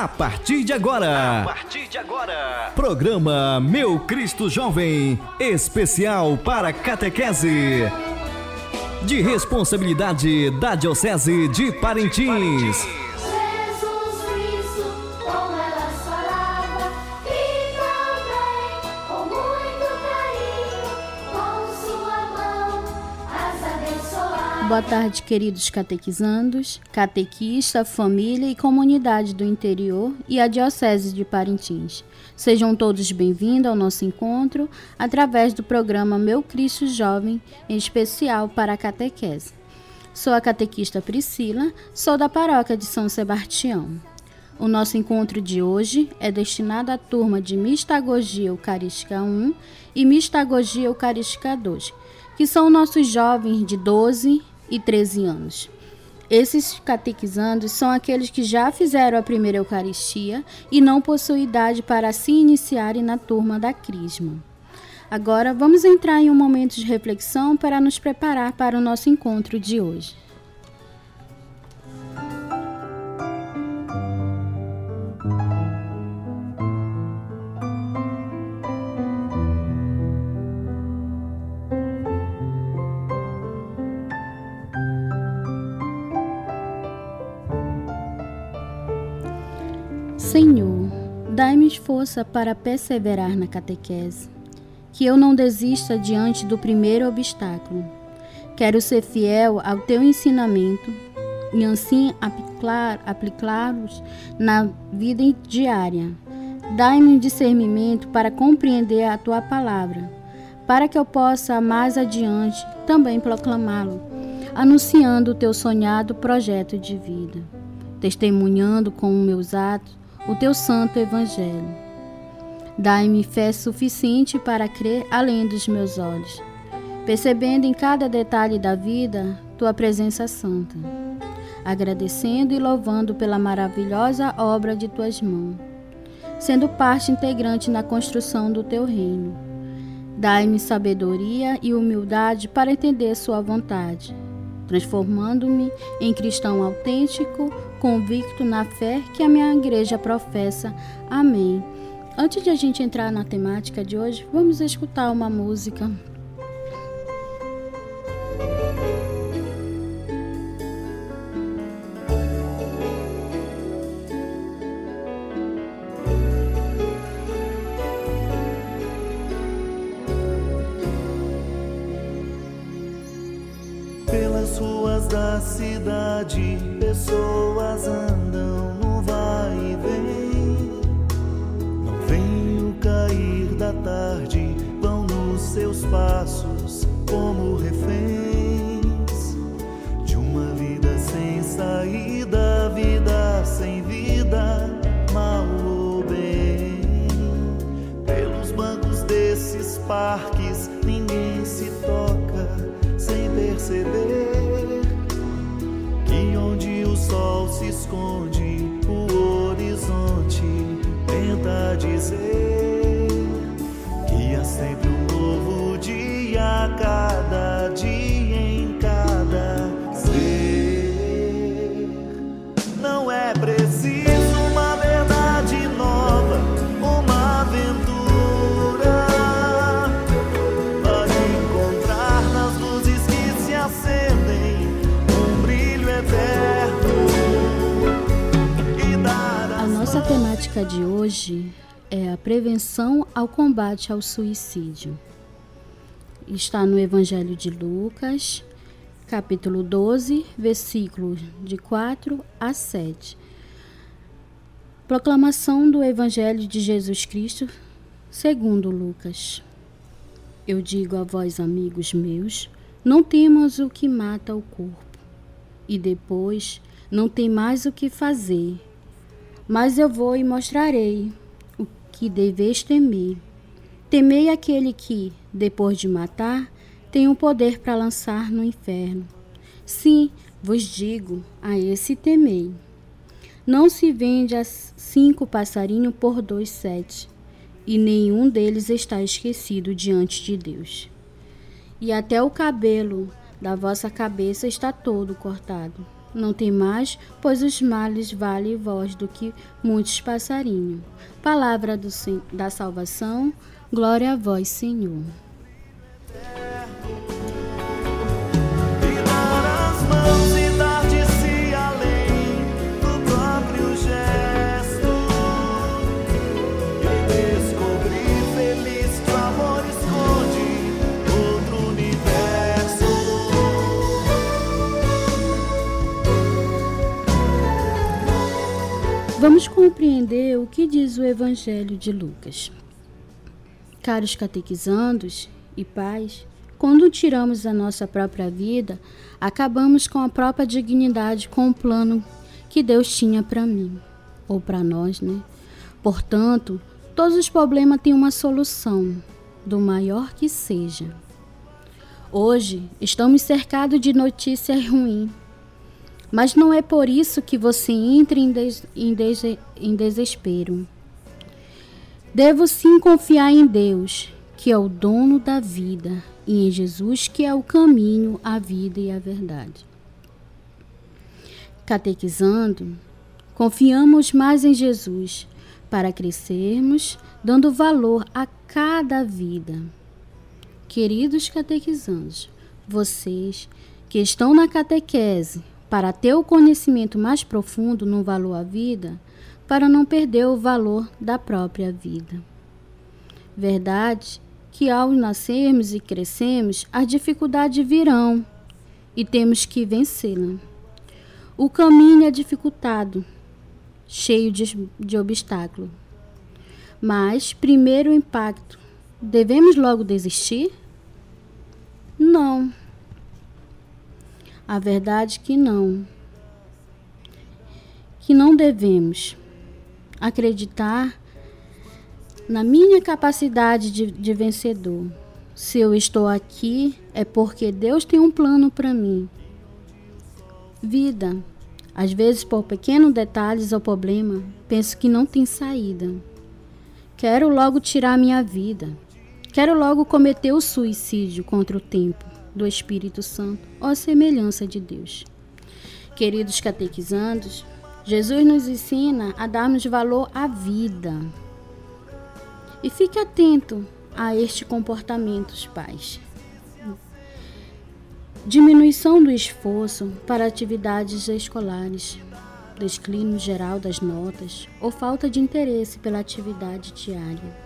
A partir de agora. A partir de agora. Programa Meu Cristo Jovem, especial para catequese. De responsabilidade da Diocese de Parintins. Jesus Boa tarde, queridos catequizandos, catequista, família e comunidade do interior e a Diocese de Parintins. Sejam todos bem-vindos ao nosso encontro através do programa Meu Cristo Jovem, em especial para a catequese. Sou a catequista Priscila, sou da paróquia de São Sebastião. O nosso encontro de hoje é destinado à turma de Mistagogia Eucarística 1 e Mistagogia Eucarística 2, que são nossos jovens de 12 e 13 anos. Esses catequizandos são aqueles que já fizeram a primeira Eucaristia e não possuem idade para se iniciarem na turma da Crisma. Agora vamos entrar em um momento de reflexão para nos preparar para o nosso encontro de hoje. Força para perseverar na catequese, que eu não desista diante do primeiro obstáculo. Quero ser fiel ao teu ensinamento e assim aplicar- aplicá-los na vida diária. Dai-me discernimento para compreender a tua palavra, para que eu possa mais adiante também proclamá-lo, anunciando o teu sonhado projeto de vida, testemunhando com meus atos o teu santo evangelho. Dai-me fé suficiente para crer além dos meus olhos, percebendo em cada detalhe da vida tua presença santa, agradecendo e louvando pela maravilhosa obra de tuas mãos, sendo parte integrante na construção do teu reino. Dai-me sabedoria e humildade para entender sua vontade, transformando-me em cristão autêntico, convicto na fé que a minha igreja professa. Amém. Antes de a gente entrar na temática de hoje, vamos escutar uma música. Desses de hoje é a prevenção ao combate ao suicídio. Está no Evangelho de Lucas, capítulo 12, versículos de 4 a 7. Proclamação do Evangelho de Jesus Cristo, segundo Lucas. Eu digo a vós, amigos meus, não temas o que mata o corpo, e depois não tem mais o que fazer. Mas eu vou e mostrarei o que deveis temer. Temei aquele que, depois de matar, tem o poder para lançar no inferno. Sim, vos digo, a esse temei. Não se vende a cinco passarinhos por dois sete, e nenhum deles está esquecido diante de Deus. E até o cabelo da vossa cabeça está todo cortado. Não tem mais, pois os males valem vós do que muitos passarinhos. Palavra do, da salvação, glória a vós, Senhor. E mãos compreender o que diz o Evangelho de Lucas. Caros catequizandos e pais, quando tiramos a nossa própria vida, acabamos com a própria dignidade com o plano que Deus tinha para mim, ou para nós, né? Portanto, todos os problemas têm uma solução, do maior que seja. Hoje, estamos cercados de notícias ruins, mas não é por isso que você entre em, des- em dese- em desespero. Devo sim confiar em Deus, que é o dono da vida, e em Jesus, que é o caminho, a vida e a verdade. Catequizando, confiamos mais em Jesus para crescermos, dando valor a cada vida. Queridos catequizandos, vocês que estão na catequese para ter o conhecimento mais profundo no valor à vida, para não perder o valor da própria vida. Verdade que ao nascermos e crescermos, as dificuldades virão e temos que vencê-la. O caminho é dificultado, cheio de, de obstáculos. Mas, primeiro impacto, devemos logo desistir? Não. A verdade que não. Que não devemos acreditar na minha capacidade de, de vencedor. Se eu estou aqui, é porque Deus tem um plano para mim. Vida. Às vezes, por pequenos detalhes ou problema, penso que não tem saída. Quero logo tirar minha vida. Quero logo cometer o suicídio contra o tempo do Espírito Santo ou semelhança de Deus. Queridos catequizandos, Jesus nos ensina a darmos valor à vida. E fique atento a este comportamento, pais. Diminuição do esforço para atividades escolares, declínio geral das notas ou falta de interesse pela atividade diária.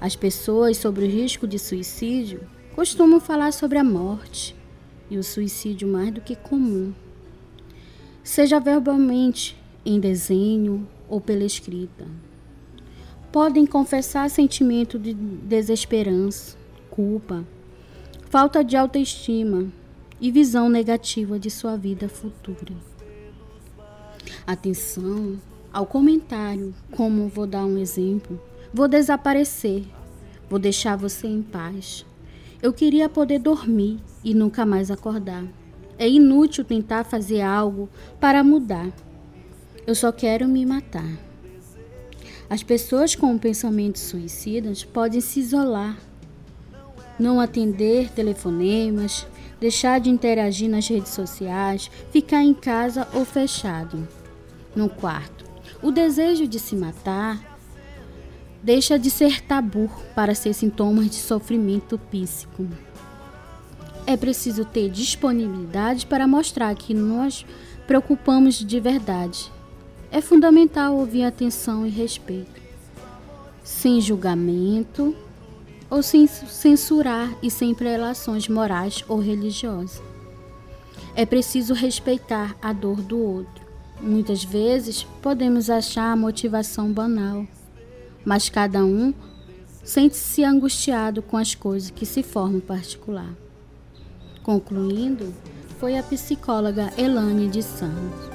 As pessoas sobre o risco de suicídio costumam falar sobre a morte e o suicídio mais do que comum, seja verbalmente, em desenho ou pela escrita. Podem confessar sentimento de desesperança, culpa, falta de autoestima e visão negativa de sua vida futura. Atenção ao comentário, como vou dar um exemplo. Vou desaparecer, vou deixar você em paz. Eu queria poder dormir e nunca mais acordar. É inútil tentar fazer algo para mudar. Eu só quero me matar. As pessoas com pensamentos suicidas podem se isolar, não atender telefonemas, deixar de interagir nas redes sociais, ficar em casa ou fechado no quarto. O desejo de se matar deixa de ser tabu para ser sintomas de sofrimento psíquico. É preciso ter disponibilidade para mostrar que nós preocupamos de verdade. É fundamental ouvir atenção e respeito, sem julgamento ou sem censurar e sem prelações morais ou religiosas. É preciso respeitar a dor do outro. Muitas vezes podemos achar a motivação banal, mas cada um sente-se angustiado com as coisas que se formam particular. Concluindo, foi a psicóloga Elane de Santos.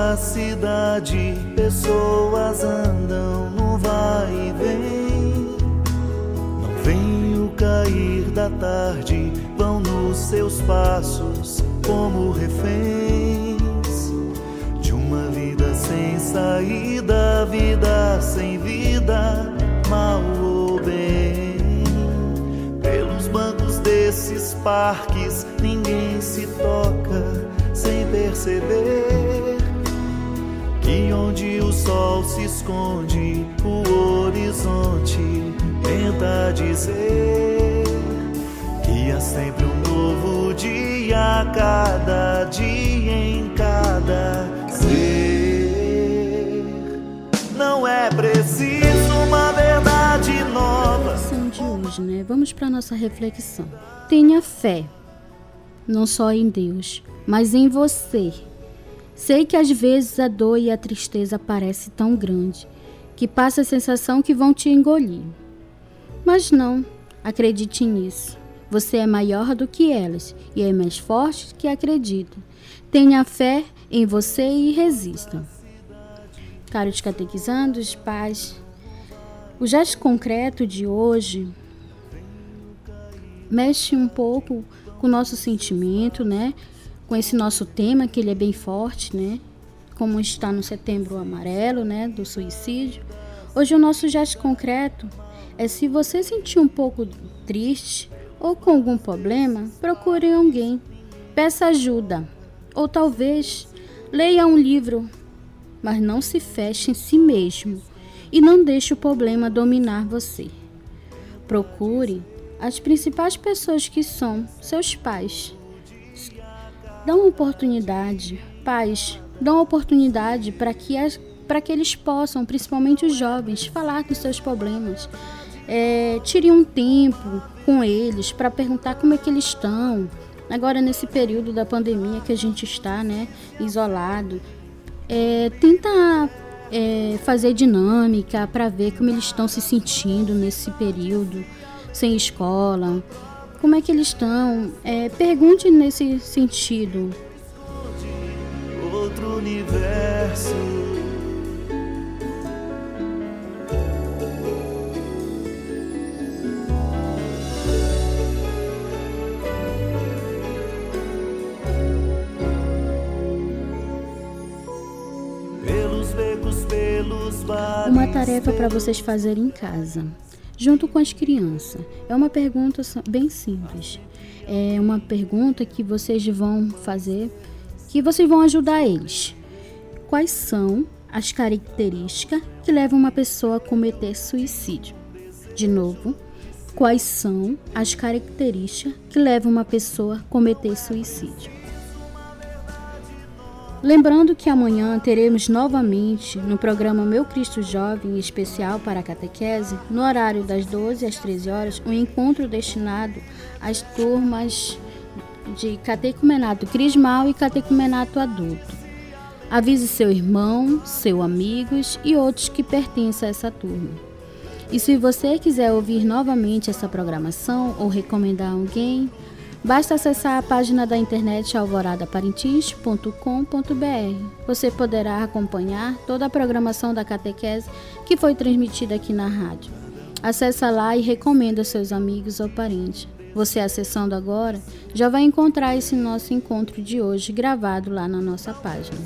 Da cidade, pessoas andam no vai e vem. Não vem o cair da tarde, vão nos seus passos como reféns de uma vida sem saída, vida sem vida, mal ou bem. Pelos bancos desses parques, ninguém se toca sem perceber que onde o sol se esconde, o horizonte tenta dizer que há sempre um novo dia, cada dia em cada ser. Não é preciso uma verdade nova. de hoje, né? Vamos para nossa reflexão. Tenha fé, não só em Deus, mas em você. Sei que às vezes a dor e a tristeza parecem tão grande que passa a sensação que vão te engolir. Mas não, acredite nisso. Você é maior do que elas e é mais forte que acredita. Tenha fé em você e resista. Caros catequizandos, pais, o gesto concreto de hoje mexe um pouco com o nosso sentimento, né? Com esse nosso tema, que ele é bem forte, né? Como está no setembro amarelo, né? Do suicídio. Hoje o nosso gesto concreto é se você sentir um pouco triste ou com algum problema, procure alguém, peça ajuda. Ou talvez leia um livro, mas não se feche em si mesmo e não deixe o problema dominar você. Procure as principais pessoas que são seus pais. Uma oportunidade, pais, uma oportunidade para que, que eles possam, principalmente os jovens, falar dos seus problemas. É, tire um tempo com eles para perguntar como é que eles estão. Agora, nesse período da pandemia que a gente está, né, isolado, é, tenta é, fazer dinâmica para ver como eles estão se sentindo nesse período sem escola, como é que eles estão. É, pergunte nesse sentido. outro universo. Uma tarefa para vocês fazerem em casa, junto com as crianças. É uma pergunta bem simples. É uma pergunta que vocês vão fazer, que vocês vão ajudar eles. Quais são as características que levam uma pessoa a cometer suicídio? De novo, quais são as características que levam uma pessoa a cometer suicídio? Lembrando que amanhã teremos novamente no programa Meu Cristo Jovem especial para a catequese, no horário das 12 às 13 horas, um encontro destinado às turmas de catecumenato crismal e catecumenato adulto. Avise seu irmão, seus amigos e outros que pertencem a essa turma. E se você quiser ouvir novamente essa programação ou recomendar alguém, basta acessar a página da internet alvoradaparintins.com.br. Você poderá acompanhar toda a programação da catequese que foi transmitida aqui na rádio. Acesse lá e recomenda aos seus amigos ou parentes. Você acessando agora já vai encontrar esse nosso encontro de hoje gravado lá na nossa página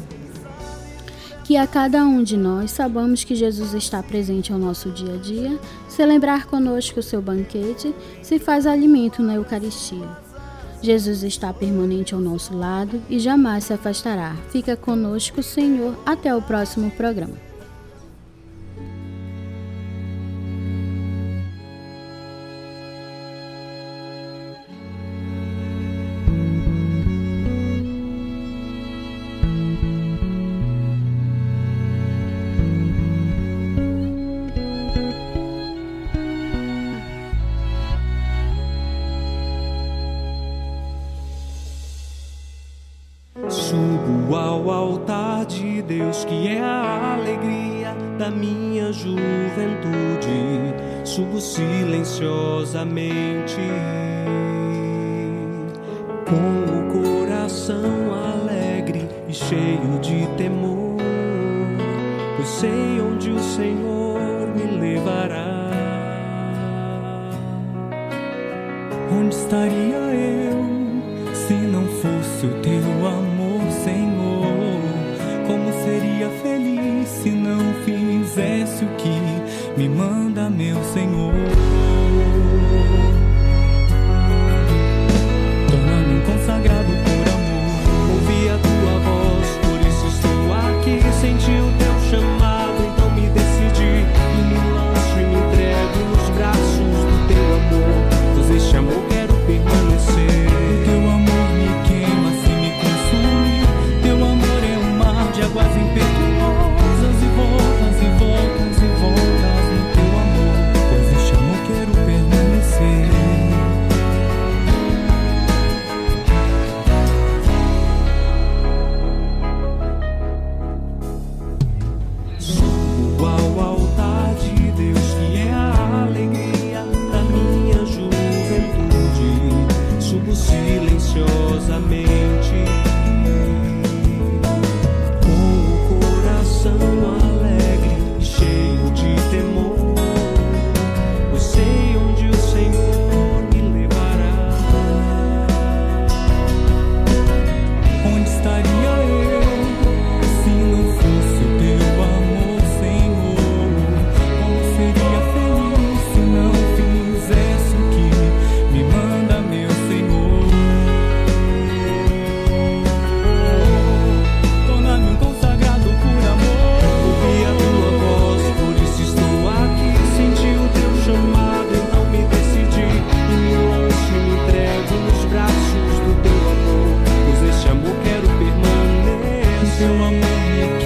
que a cada um de nós sabamos que Jesus está presente ao nosso dia a dia, celebrar conosco o seu banquete, se faz alimento na Eucaristia. Jesus está permanente ao nosso lado e jamais se afastará. Fica conosco, Senhor, até o próximo programa. com o coração alegre e cheio de temor, pois sei onde o Senhor me levará. Onde estaria eu se não fosse o teu amor, Senhor? Como seria feliz se não fizesse o que me manda, meu Senhor? 是我美丽。